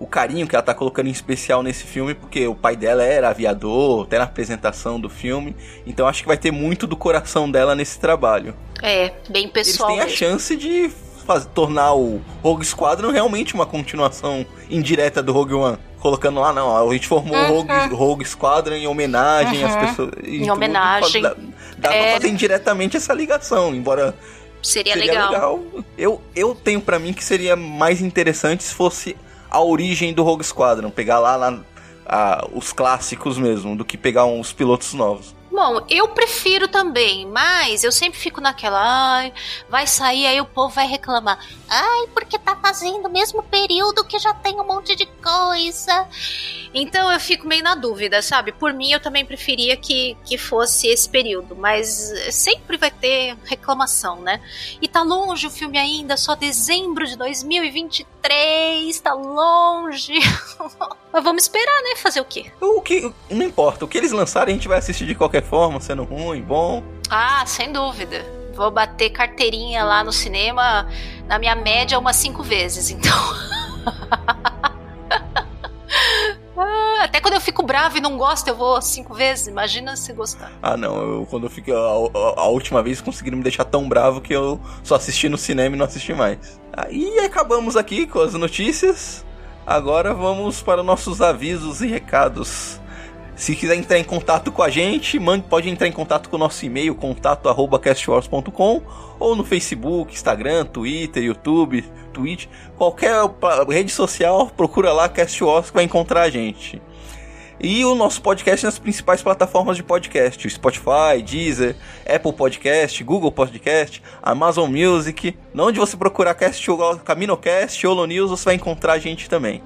o carinho que ela tá colocando em especial nesse filme, porque o pai dela era aviador, até na apresentação do filme, então acho que vai ter muito do coração dela nesse trabalho. É, bem pessoal. Eles têm mesmo. a chance de faz, tornar o Rogue Squadron realmente uma continuação indireta do Rogue One. Colocando lá, não, a gente formou o Rogue, Rogue Squadron em homenagem às pessoas. Em tudo, homenagem. Dá, dá É. pra fazer indiretamente essa ligação, embora Seria, seria legal. legal. Eu, eu tenho pra mim que seria mais interessante se fosse a origem do Rogue Squadron, pegar lá, lá a- os clássicos mesmo, do que pegar uns pilotos novos. Bom, eu prefiro também, mas eu sempre fico naquela, ai, vai sair, aí o povo vai reclamar. Ai, porque tá fazendo o mesmo período que já tem um monte de coisa. Então eu fico meio na dúvida, sabe? Por mim eu também preferia que, que fosse esse período, mas sempre vai ter reclamação, né? E tá longe o filme ainda, só dezembro de 2023, tá longe. mas vamos esperar, né? Fazer o quê? O que não importa, o que eles lançarem a gente vai assistir de qualquer forma, sendo ruim, bom. Ah, sem dúvida. Vou bater carteirinha lá no cinema na minha média umas cinco vezes, então. Ah, Até quando eu fico bravo e não gosto, eu vou cinco vezes. Imagina se gostar. Ah, não, eu, quando eu fiquei. A, a- a última vez conseguiram me deixar tão bravo que eu só assisti no cinema e não assisti mais. Aí acabamos aqui com as notícias. Agora vamos para nossos avisos e recados. Se quiser entrar em contato com a gente, pode entrar em contato com o nosso e-mail, contato.castwars.com ou no Facebook, Instagram, Twitter, YouTube, Twitch, qualquer rede social, procura lá Cast Wars que vai encontrar a gente. E o nosso podcast nas principais plataformas de podcast: Spotify, Deezer, Apple Podcast, Google Podcast, Amazon Music. Onde você procurar Cast CaminoCast, Holo News, você vai encontrar a gente também.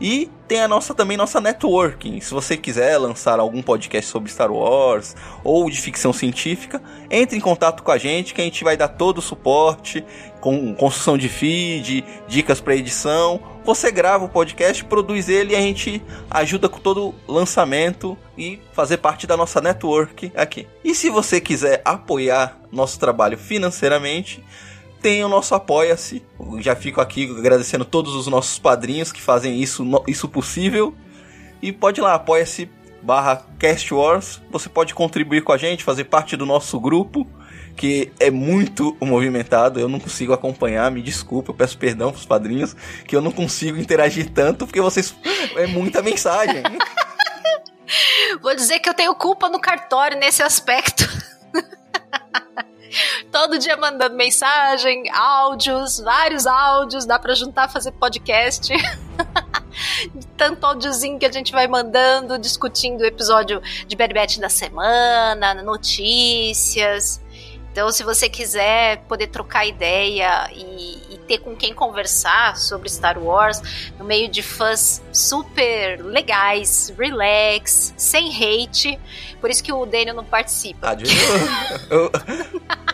E tem a nossa também nossa networking. Se você quiser lançar algum podcast sobre Star Wars ou de ficção científica, entre em contato com a gente que a gente vai dar todo o suporte, com construção de feed, dicas para edição. Você grava o podcast, produz ele e a gente ajuda com todo o lançamento e fazer parte da nossa network aqui. E se você quiser apoiar nosso trabalho financeiramente, tem o nosso Apoia-se. Já fico aqui agradecendo todos os nossos padrinhos que fazem isso, isso possível. E pode ir lá, apoia-se barra Cast Wars. Você pode contribuir com a gente, fazer parte do nosso grupo, que é muito movimentado. Eu não consigo acompanhar, me desculpa, eu peço perdão pros padrinhos, que eu não consigo interagir tanto, porque vocês. É muita mensagem. Vou dizer que eu tenho culpa no cartório nesse aspecto. Todo dia mandando mensagem, áudios, vários áudios, dá para juntar, fazer podcast. Tanto áudiozinho que a gente vai mandando, discutindo o episódio de Berbete da semana, notícias. Então, se você quiser poder trocar ideia e, e, ter com quem conversar sobre Star Wars, no meio de fãs super legais, relax, sem hate, por isso que o Daniel não participa. Ah, eu,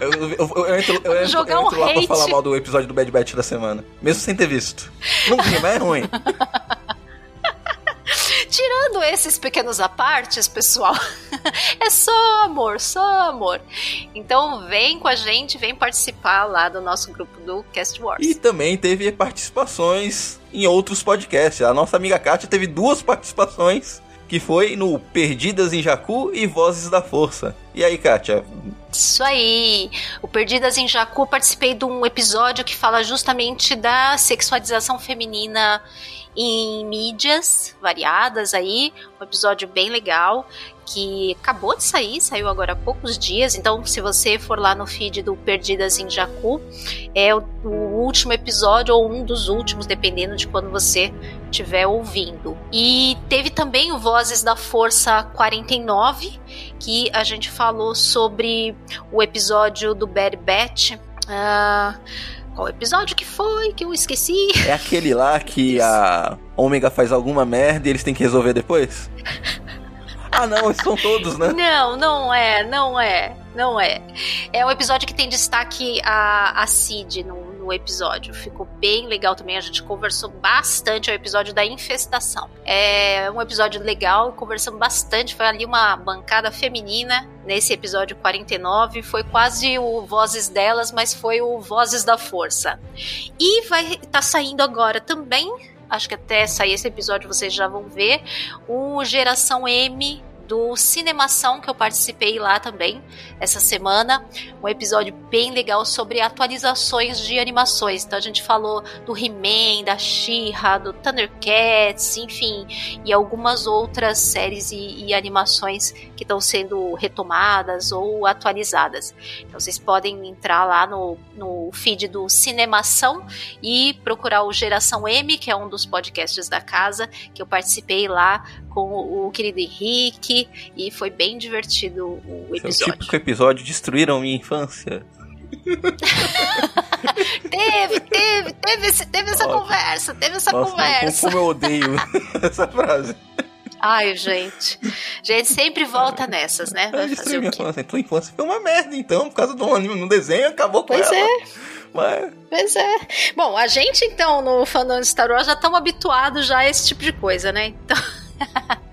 eu, eu, eu, entro, eu entro, Jogar eu entro um lá hate. pra falar mal do episódio do Bad Batch da semana, mesmo sem ter visto. Não vi, mas é ruim. Tirando esses pequenos apartes, pessoal, é só amor, só amor. Então vem com a gente, vem participar lá do nosso grupo do Cast Wars. E também teve participações em outros podcasts. A nossa amiga Kátia teve duas participações, que foi no Perdidas em Jacu e Vozes da Força. E aí, Kátia? Isso aí! O Perdidas em Jacu, participei de um episódio que fala justamente da sexualização feminina em mídias variadas aí, um episódio bem legal que acabou de sair, saiu agora há poucos dias. Então, se você for lá no feed do Perdidas em Jacu, é o, o último episódio ou um dos últimos, dependendo de quando você estiver ouvindo. E teve também o Vozes da Força 49, que a gente falou sobre o episódio do Bad Batch. Uh, qual episódio que foi que eu esqueci? É aquele lá que a Ômega faz alguma merda e eles têm que resolver depois? Ah, não, são todos, né? Não, não é, não é, não é. É um episódio que tem destaque a, a Cid no, no episódio. Ficou bem legal também. A gente conversou bastante. É o episódio da infestação. É um episódio legal, conversamos bastante. Foi ali uma bancada feminina nesse episódio 49. Foi quase o Vozes delas, mas foi o Vozes da Força. E vai estar tá saindo agora também acho que até sair esse episódio vocês já vão ver, o Geração M do Cinemação, que eu participei lá também essa semana. Um episódio bem legal sobre atualizações de animações. Então a gente falou do He-Man, da She-Ra, do Thundercats, enfim, e algumas outras séries e, e animações que estão sendo retomadas ou atualizadas. Então vocês podem entrar lá no, no feed do Cinemação e procurar o Geração M, que é um dos podcasts da casa, que eu participei lá com o querido Henrique e foi bem divertido o episódio. Esse é o típico episódio Destruíram Minha Infância. teve, teve, teve, esse, teve essa conversa, teve essa Nossa, conversa. Como eu odeio essa frase. Ai, gente. Gente sempre volta nessas, né? Vai fazer minha infância. Tua infância foi uma merda, então, por causa do anime, no desenho, acabou com pois ela. é. Mas... Pois é. Bom, a gente, então, no fandom de Star Wars já estamos habituados já a esse tipo de coisa, né? Então...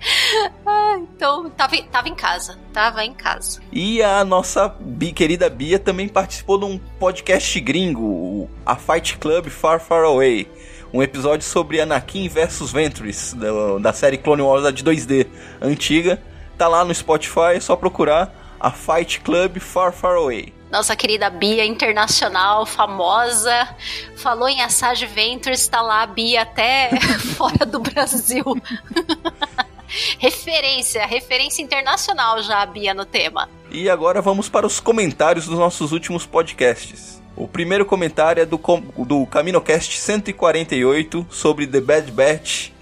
ah, então, tava, tava em casa. Tava em casa. E a nossa querida Bia também participou de um podcast gringo, a Fight Club Far Far Away. Um episódio sobre Anakin versus Ventress, da, da série Clone Wars de 2D antiga. Tá lá no Spotify, é só procurar a Fight Club Far Far Away. Nossa querida Bia internacional, famosa, falou em Assage Ventures, está lá a Bia até fora do Brasil. referência, referência internacional já a Bia no tema. E agora vamos para os comentários dos nossos últimos podcasts. O primeiro comentário é do, do CaminoCast 148 sobre The Bad Batch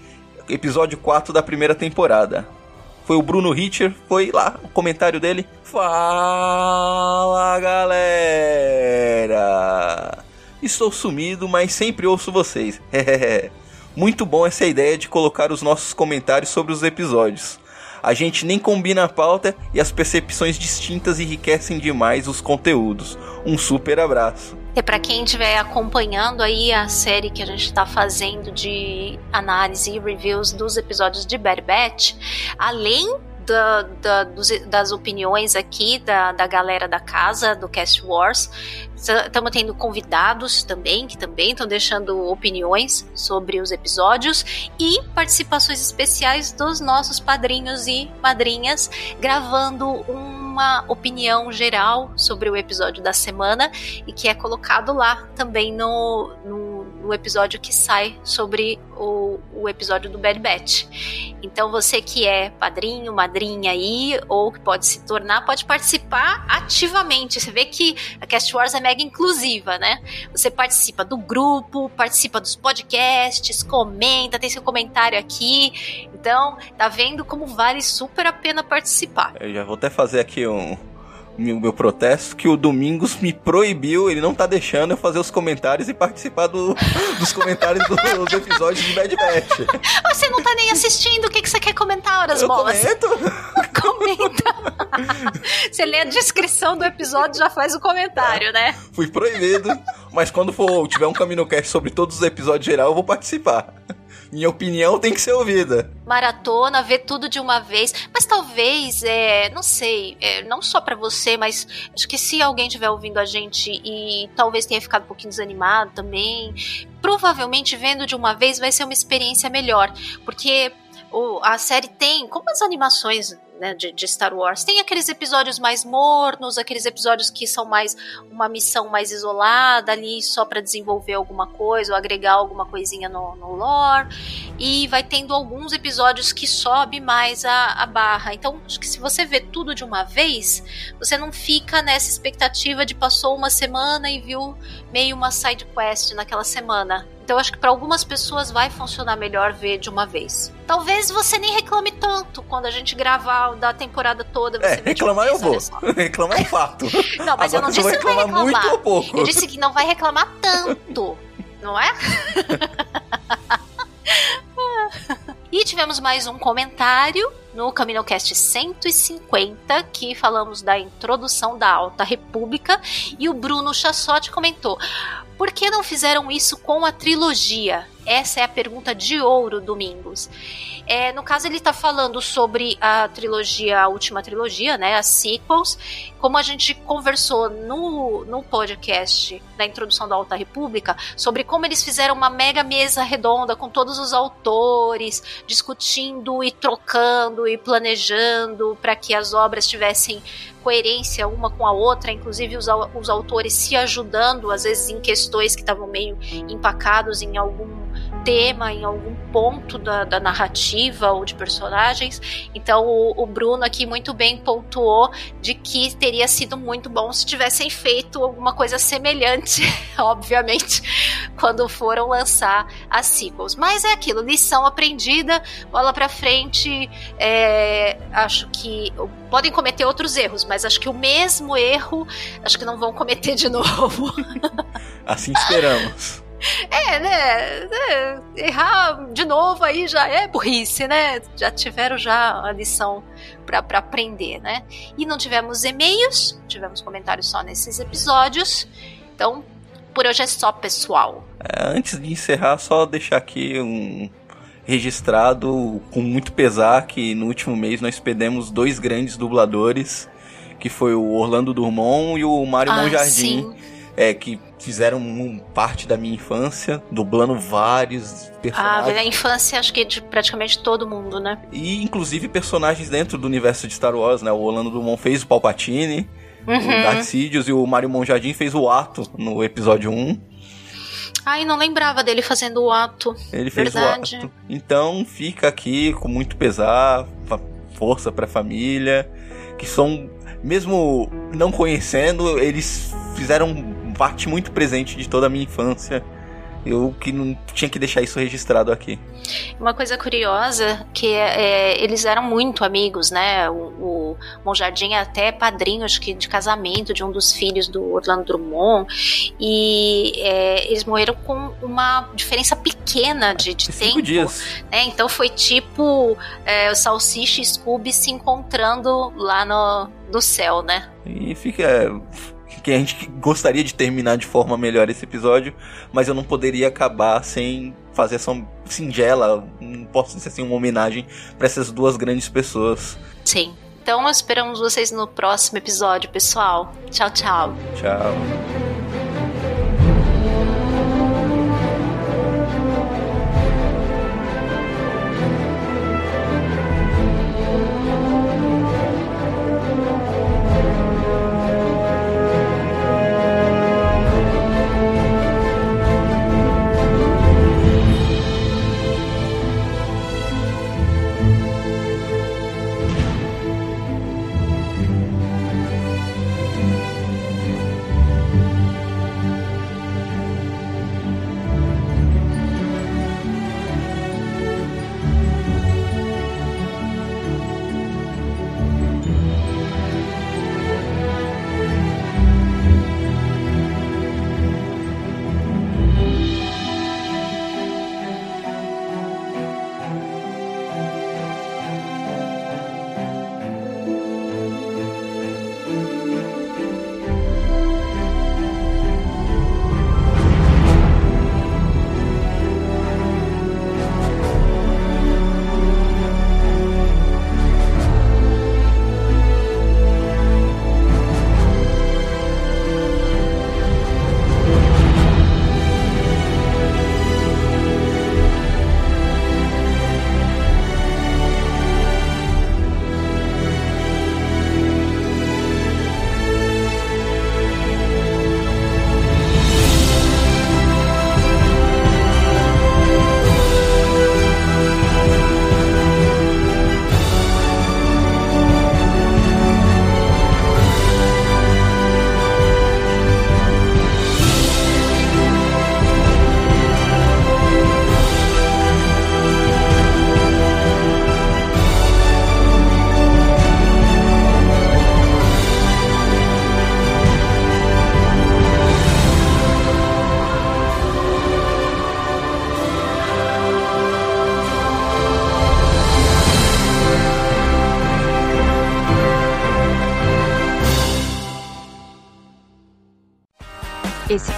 episódio 4 da primeira temporada. Foi o Bruno Hitcher, foi lá o comentário dele. Fala galera! Estou sumido, mas sempre ouço vocês. Muito bom essa ideia de colocar os nossos comentários sobre os episódios. A gente nem combina a pauta e as percepções distintas enriquecem demais os conteúdos. Um super abraço. E para quem estiver acompanhando aí a série que a gente está fazendo de análise e reviews dos episódios de Batch, além da, da, dos, das opiniões aqui da, da galera da casa, do Cast Wars. Estamos tendo convidados também, que também estão deixando opiniões sobre os episódios e participações especiais dos nossos padrinhos e madrinhas, gravando uma opinião geral sobre o episódio da semana e que é colocado lá também no, no, no episódio que sai sobre o, o episódio do Bad Batch. Então você que é padrinho, madrinha aí, ou que pode se tornar, pode participar ativamente. Você vê que a Cast Wars é mega inclusiva, né? Você participa do grupo, participa dos podcasts, comenta, tem seu comentário aqui. Então, tá vendo como vale super a pena participar. Eu já vou até fazer aqui um, meu, meu protesto que o Domingos me proibiu, ele não tá deixando eu fazer os comentários e participar do, dos comentários dos episódios de Bad Batch. Você não tá nem assistindo, o que, que você quer comentar, horas eu bolas? Comento. Comenta. Você lê a descrição do episódio já faz o comentário, é, né? Fui proibido, mas quando for tiver um CaminoCast sobre todos os episódios geral, eu vou participar minha opinião tem que ser ouvida. Maratona, ver tudo de uma vez. Mas talvez, é, não sei, é, não só para você, mas acho que se alguém estiver ouvindo a gente e talvez tenha ficado um pouquinho desanimado também, provavelmente vendo de uma vez vai ser uma experiência melhor. Porque o, a série tem, como as animações né, de, de, Star Wars. Tem aqueles episódios mais mornos, aqueles episódios que são mais uma missão mais isolada ali, só para desenvolver alguma coisa ou agregar alguma coisinha no, no lore. E vai tendo alguns episódios que sobe mais a, a barra. Então, acho que se você vê tudo de uma vez, você não fica nessa expectativa de passou uma semana e viu meio uma side quest naquela semana. Então acho que para algumas pessoas vai funcionar melhor ver de uma vez. Talvez você nem reclame tanto quando a gente gravar da temporada toda. Você é, reclamar eu vou. reclamar é um fato. não, mas Agora eu não disse que vai reclamar. muito ou pouco. Eu disse que não vai reclamar tanto, não é? E tivemos mais um comentário no CaminoCast 150, que falamos da introdução da Alta República, e o Bruno Chassotti comentou: por que não fizeram isso com a trilogia? Essa é a pergunta de ouro, Domingos. É, no caso, ele está falando sobre a trilogia, a última trilogia, né? As sequels. Como a gente conversou no, no podcast da introdução da Alta República, sobre como eles fizeram uma mega mesa redonda com todos os autores, discutindo e trocando e planejando para que as obras tivessem coerência uma com a outra, inclusive os, os autores se ajudando, às vezes em questões que estavam meio empacados em algum tema, em algum ponto da, da narrativa ou de personagens. Então o, o, Bruno aqui muito bem pontuou de que teria sido muito bom se tivessem feito alguma coisa semelhante, obviamente, quando foram lançar as sequels. Mas é aquilo, lição aprendida, bola pra frente. É, acho que podem cometer outros erros, mas acho que o mesmo erro, acho que não vão cometer de novo. assim esperamos. É, né? É, errar de novo aí já é burrice, né? Já tiveram já a lição para aprender, né? E não tivemos e-mails, tivemos comentários só nesses episódios. Então, por hoje é só, pessoal. É, antes de encerrar, só deixar aqui um registrado com muito pesar que no último mês nós perdemos dois grandes dubladores, que foi o Orlando Drummond e o Mário ah, Monjardim. É, que fizeram parte da minha infância, dublando vários personagens. Ah, a infância acho que de praticamente todo mundo, né? E inclusive personagens dentro do universo de Star Wars, né? O Orlando Drummond fez o Palpatine, uhum. o Darth Sidious e o Mario Monjardim fez o Ato no episódio 1. Ai, não lembrava dele fazendo o ato. Ele fez Verdade. o ato. Então fica aqui com muito pesar, força pra família, que são, mesmo não conhecendo, eles fizeram parte muito presente de toda a minha infância. eu que não tinha que deixar isso registrado aqui. Uma coisa curiosa que é, é, eles eram muito amigos, né? O, o Monjardim é até padrinho, acho que de casamento de um dos filhos do Orlando Drummond e é, eles morreram com uma diferença pequena de, de tempo. dias. Né? Então foi tipo é, o Salsicha e Scooby se encontrando lá no, no céu, né? E fica que a gente gostaria de terminar de forma melhor esse episódio, mas eu não poderia acabar sem fazer essa singela, não posso dizer assim, uma homenagem para essas duas grandes pessoas. Sim. Então esperamos vocês no próximo episódio, pessoal. Tchau, tchau. Tchau.